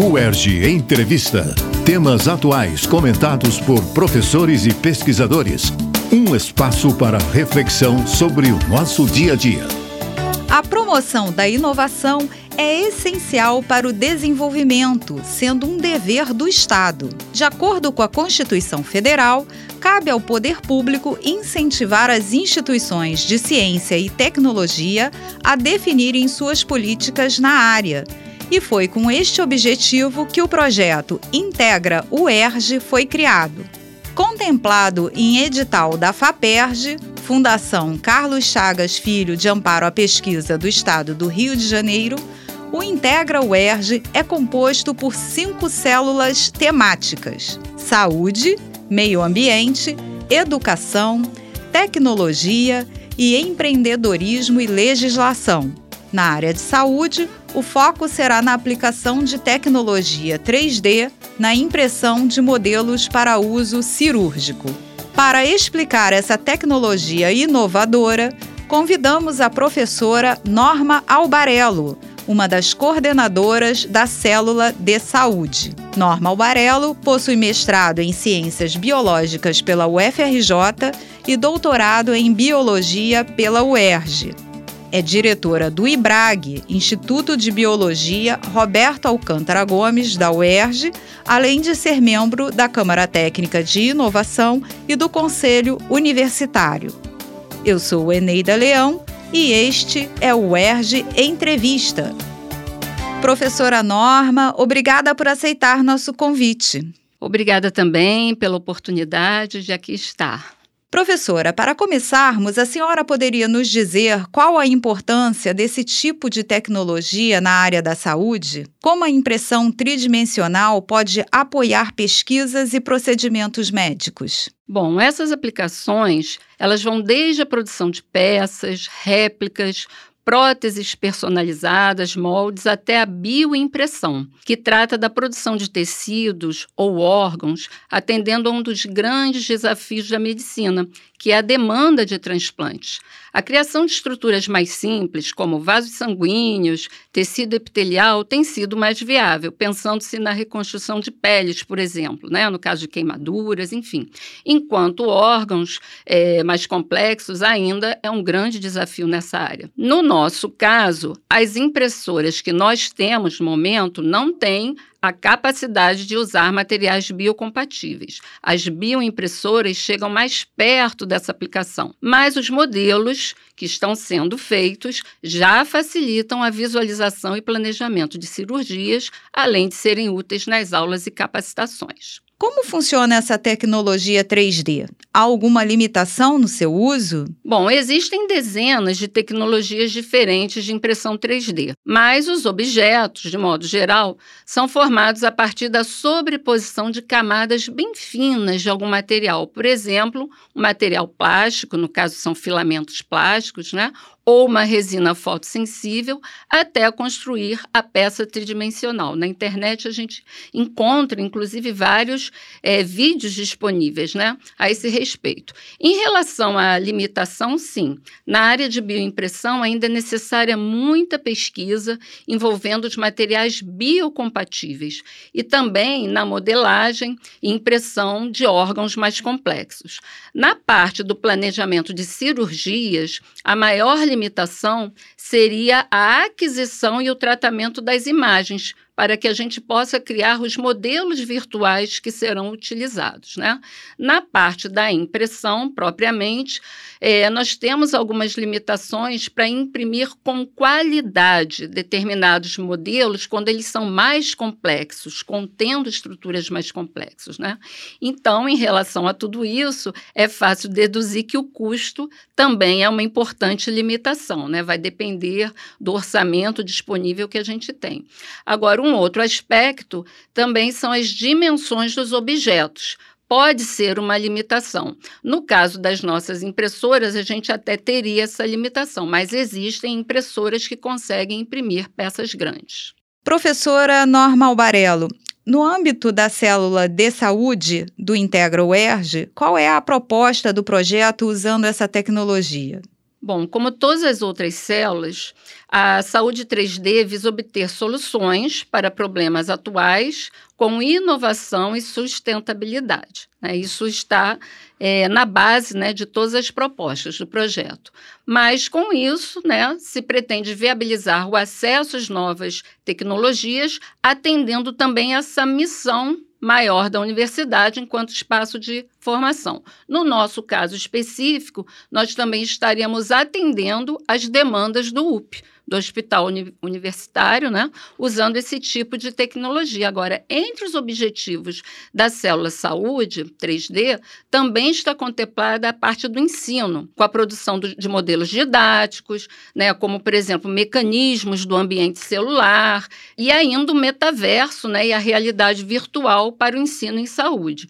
UERJ Entrevista. Temas atuais comentados por professores e pesquisadores. Um espaço para reflexão sobre o nosso dia a dia. A promoção da inovação é essencial para o desenvolvimento, sendo um dever do Estado. De acordo com a Constituição Federal, cabe ao poder público incentivar as instituições de ciência e tecnologia a definirem suas políticas na área e foi com este objetivo que o projeto Integra UERJ foi criado. Contemplado em edital da FAPERJ, Fundação Carlos Chagas Filho de Amparo à Pesquisa do Estado do Rio de Janeiro, o Integra UERJ é composto por cinco células temáticas: saúde, meio ambiente, educação, tecnologia e empreendedorismo e legislação. Na área de saúde, o foco será na aplicação de tecnologia 3D na impressão de modelos para uso cirúrgico. Para explicar essa tecnologia inovadora, convidamos a professora Norma Albarello, uma das coordenadoras da Célula de Saúde. Norma Albarello possui mestrado em Ciências Biológicas pela UFRJ e doutorado em Biologia pela UERJ. É diretora do IBRAG, Instituto de Biologia Roberto Alcântara Gomes, da UERJ, além de ser membro da Câmara Técnica de Inovação e do Conselho Universitário. Eu sou Eneida Leão e este é o UERJ Entrevista. Professora Norma, obrigada por aceitar nosso convite. Obrigada também pela oportunidade de aqui estar. Professora, para começarmos, a senhora poderia nos dizer qual a importância desse tipo de tecnologia na área da saúde? Como a impressão tridimensional pode apoiar pesquisas e procedimentos médicos? Bom, essas aplicações, elas vão desde a produção de peças, réplicas, próteses personalizadas, moldes, até a bioimpressão, que trata da produção de tecidos ou órgãos, atendendo a um dos grandes desafios da medicina, que é a demanda de transplantes. A criação de estruturas mais simples, como vasos sanguíneos, tecido epitelial, tem sido mais viável, pensando-se na reconstrução de peles, por exemplo, né? no caso de queimaduras, enfim. Enquanto órgãos é, mais complexos ainda é um grande desafio nessa área. No nosso caso, as impressoras que nós temos no momento não têm a capacidade de usar materiais biocompatíveis. As bioimpressoras chegam mais perto dessa aplicação, mas os modelos que estão sendo feitos já facilitam a visualização e planejamento de cirurgias, além de serem úteis nas aulas e capacitações. Como funciona essa tecnologia 3D? Há alguma limitação no seu uso? Bom, existem dezenas de tecnologias diferentes de impressão 3D, mas os objetos, de modo geral, são formados a partir da sobreposição de camadas bem finas de algum material. Por exemplo, um material plástico, no caso são filamentos plásticos, né? Ou uma resina fotossensível até construir a peça tridimensional. Na internet a gente encontra, inclusive, vários é, vídeos disponíveis né, a esse respeito. Em relação à limitação, sim, na área de bioimpressão ainda é necessária muita pesquisa envolvendo os materiais biocompatíveis e também na modelagem e impressão de órgãos mais complexos. Na parte do planejamento de cirurgias, a maior limitação limitação seria a aquisição e o tratamento das imagens para que a gente possa criar os modelos virtuais que serão utilizados. Né? Na parte da impressão, propriamente, é, nós temos algumas limitações para imprimir com qualidade determinados modelos quando eles são mais complexos, contendo estruturas mais complexas. Né? Então, em relação a tudo isso, é fácil deduzir que o custo também é uma importante limitação, né? vai depender do orçamento disponível que a gente tem. Agora, um outro aspecto também são as dimensões dos objetos. Pode ser uma limitação. No caso das nossas impressoras, a gente até teria essa limitação, mas existem impressoras que conseguem imprimir peças grandes. Professora Norma Albarello, no âmbito da célula de saúde do Integra UERJ, qual é a proposta do projeto usando essa tecnologia? Bom, como todas as outras células, a saúde 3D visa obter soluções para problemas atuais com inovação e sustentabilidade. Né? Isso está é, na base né, de todas as propostas do projeto. Mas, com isso, né, se pretende viabilizar o acesso às novas tecnologias, atendendo também essa missão maior da universidade enquanto espaço de formação. No nosso caso específico, nós também estaríamos atendendo às demandas do UP, do Hospital Uni Universitário, né, usando esse tipo de tecnologia. Agora, entre os objetivos da célula saúde 3D, também está contemplada a parte do ensino, com a produção do, de modelos didáticos, né, como, por exemplo, mecanismos do ambiente celular, e ainda o metaverso né, e a realidade virtual para o ensino em saúde.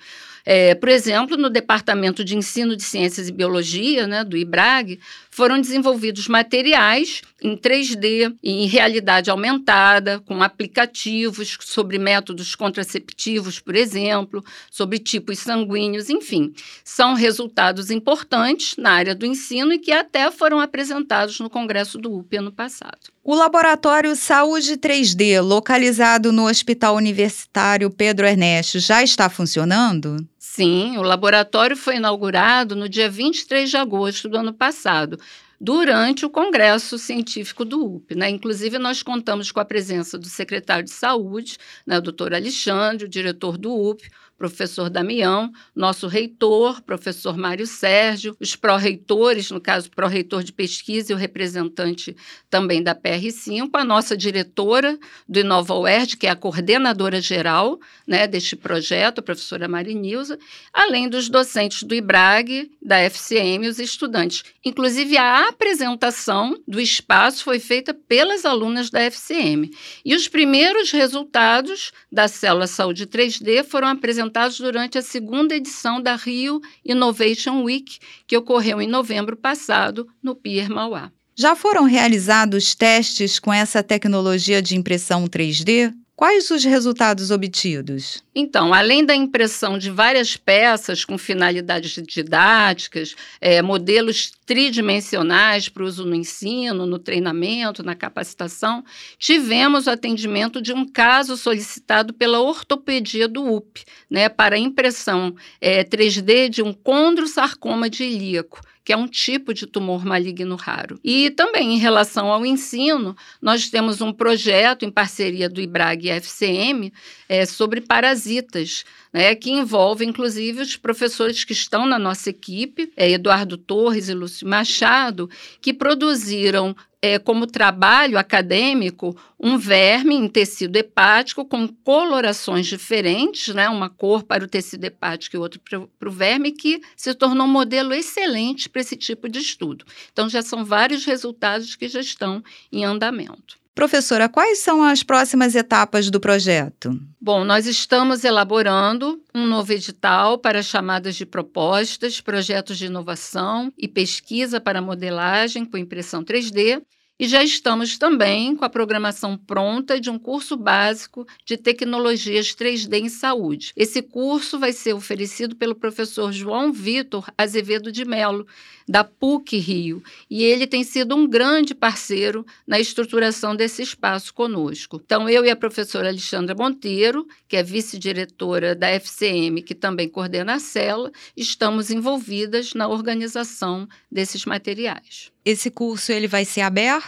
É, por exemplo, no Departamento de Ensino de Ciências e Biologia, né, do IBRAG, foram desenvolvidos materiais em 3D, em realidade aumentada, com aplicativos sobre métodos contraceptivos, por exemplo, sobre tipos sanguíneos, enfim. São resultados importantes na área do ensino e que até foram apresentados no Congresso do UP ano passado. O Laboratório Saúde 3D, localizado no Hospital Universitário Pedro Ernesto, já está funcionando? Sim, o laboratório foi inaugurado no dia 23 de agosto do ano passado durante o Congresso Científico do UP. Né? Inclusive, nós contamos com a presença do secretário de Saúde, né, doutor Alexandre, o diretor do UP, professor Damião, nosso reitor, professor Mário Sérgio, os pró-reitores, no caso, pró-reitor de pesquisa e o representante também da PR5, a nossa diretora do Inova UERJ, que é a coordenadora geral né, deste projeto, a professora Marinilza, além dos docentes do IBRAG, da FCM e os estudantes. Inclusive, a apresentação do espaço foi feita pelas alunas da FCM. E os primeiros resultados da célula Saúde 3D foram apresentados apresentados durante a segunda edição da Rio Innovation Week, que ocorreu em novembro passado no Pier Mauá. Já foram realizados testes com essa tecnologia de impressão 3D? Quais os resultados obtidos? Então, além da impressão de várias peças com finalidades didáticas, é, modelos tridimensionais para uso no ensino, no treinamento, na capacitação, tivemos o atendimento de um caso solicitado pela ortopedia do UP, né, para impressão é, 3D de um condrosarcoma de ilíaco que é um tipo de tumor maligno raro. E também em relação ao ensino, nós temos um projeto em parceria do IBRAG e FCM é, sobre parasitas, né, que envolve inclusive os professores que estão na nossa equipe, é, Eduardo Torres e Machado, que produziram é, como trabalho acadêmico um verme em tecido hepático com colorações diferentes, né? uma cor para o tecido hepático e outra para o verme, que se tornou um modelo excelente para esse tipo de estudo. Então, já são vários resultados que já estão em andamento. Professora, quais são as próximas etapas do projeto? Bom, nós estamos elaborando um novo edital para chamadas de propostas, projetos de inovação e pesquisa para modelagem com impressão 3D e já estamos também com a programação pronta de um curso básico de tecnologias 3D em saúde. Esse curso vai ser oferecido pelo professor João Vitor Azevedo de Melo, da PUC Rio, e ele tem sido um grande parceiro na estruturação desse espaço conosco. Então, eu e a professora Alexandra Monteiro, que é vice-diretora da FCM, que também coordena a célula, estamos envolvidas na organização desses materiais. Esse curso ele vai ser aberto?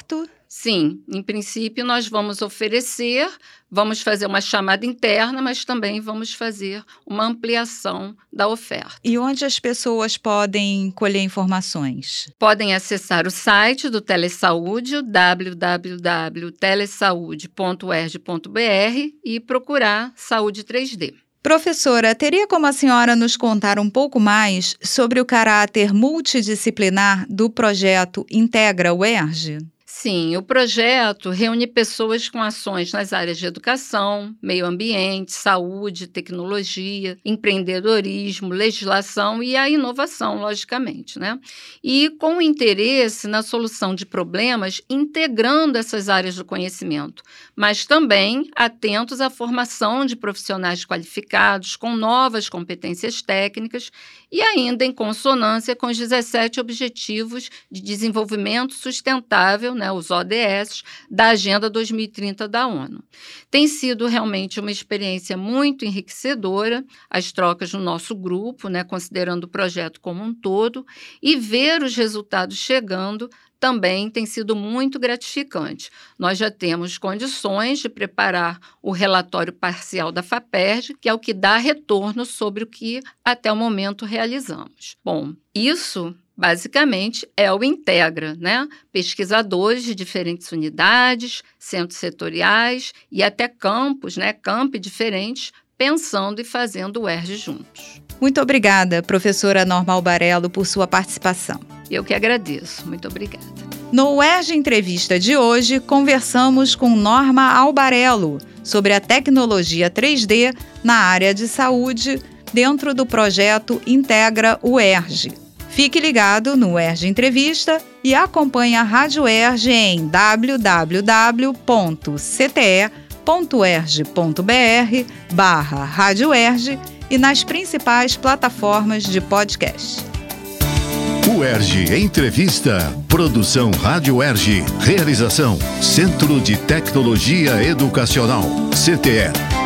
Sim, em princípio nós vamos oferecer, vamos fazer uma chamada interna, mas também vamos fazer uma ampliação da oferta. E onde as pessoas podem colher informações? Podem acessar o site do Telesaúde, www.telesaude.erg.br e procurar Saúde 3D. Professora, teria como a senhora nos contar um pouco mais sobre o caráter multidisciplinar do projeto Integra UERJ? Sim, o projeto reúne pessoas com ações nas áreas de educação, meio ambiente, saúde, tecnologia, empreendedorismo, legislação e a inovação, logicamente, né? E com interesse na solução de problemas integrando essas áreas do conhecimento, mas também atentos à formação de profissionais qualificados com novas competências técnicas e ainda em consonância com os 17 Objetivos de Desenvolvimento Sustentável né, os ODS, da Agenda 2030 da ONU. Tem sido realmente uma experiência muito enriquecedora, as trocas no nosso grupo, né, considerando o projeto como um todo, e ver os resultados chegando também tem sido muito gratificante. Nós já temos condições de preparar o relatório parcial da FAPERJ, que é o que dá retorno sobre o que até o momento realizamos. Bom, isso basicamente é o Integra, né? Pesquisadores de diferentes unidades, centros setoriais e até campos, né? Campi diferentes, pensando e fazendo o ERG juntos. Muito obrigada, professora Norma Albarello, por sua participação. Eu que agradeço. Muito obrigada. No UERJ Entrevista de hoje, conversamos com Norma Albarello sobre a tecnologia 3D na área de saúde dentro do projeto Integra UERJ. Fique ligado no Erge Entrevista e acompanhe a Rádio Erge em www.cte.erge.br barra Rádio Erge e nas principais plataformas de podcast. Erge Entrevista. Produção Rádio Erge. Realização Centro de Tecnologia Educacional. CTE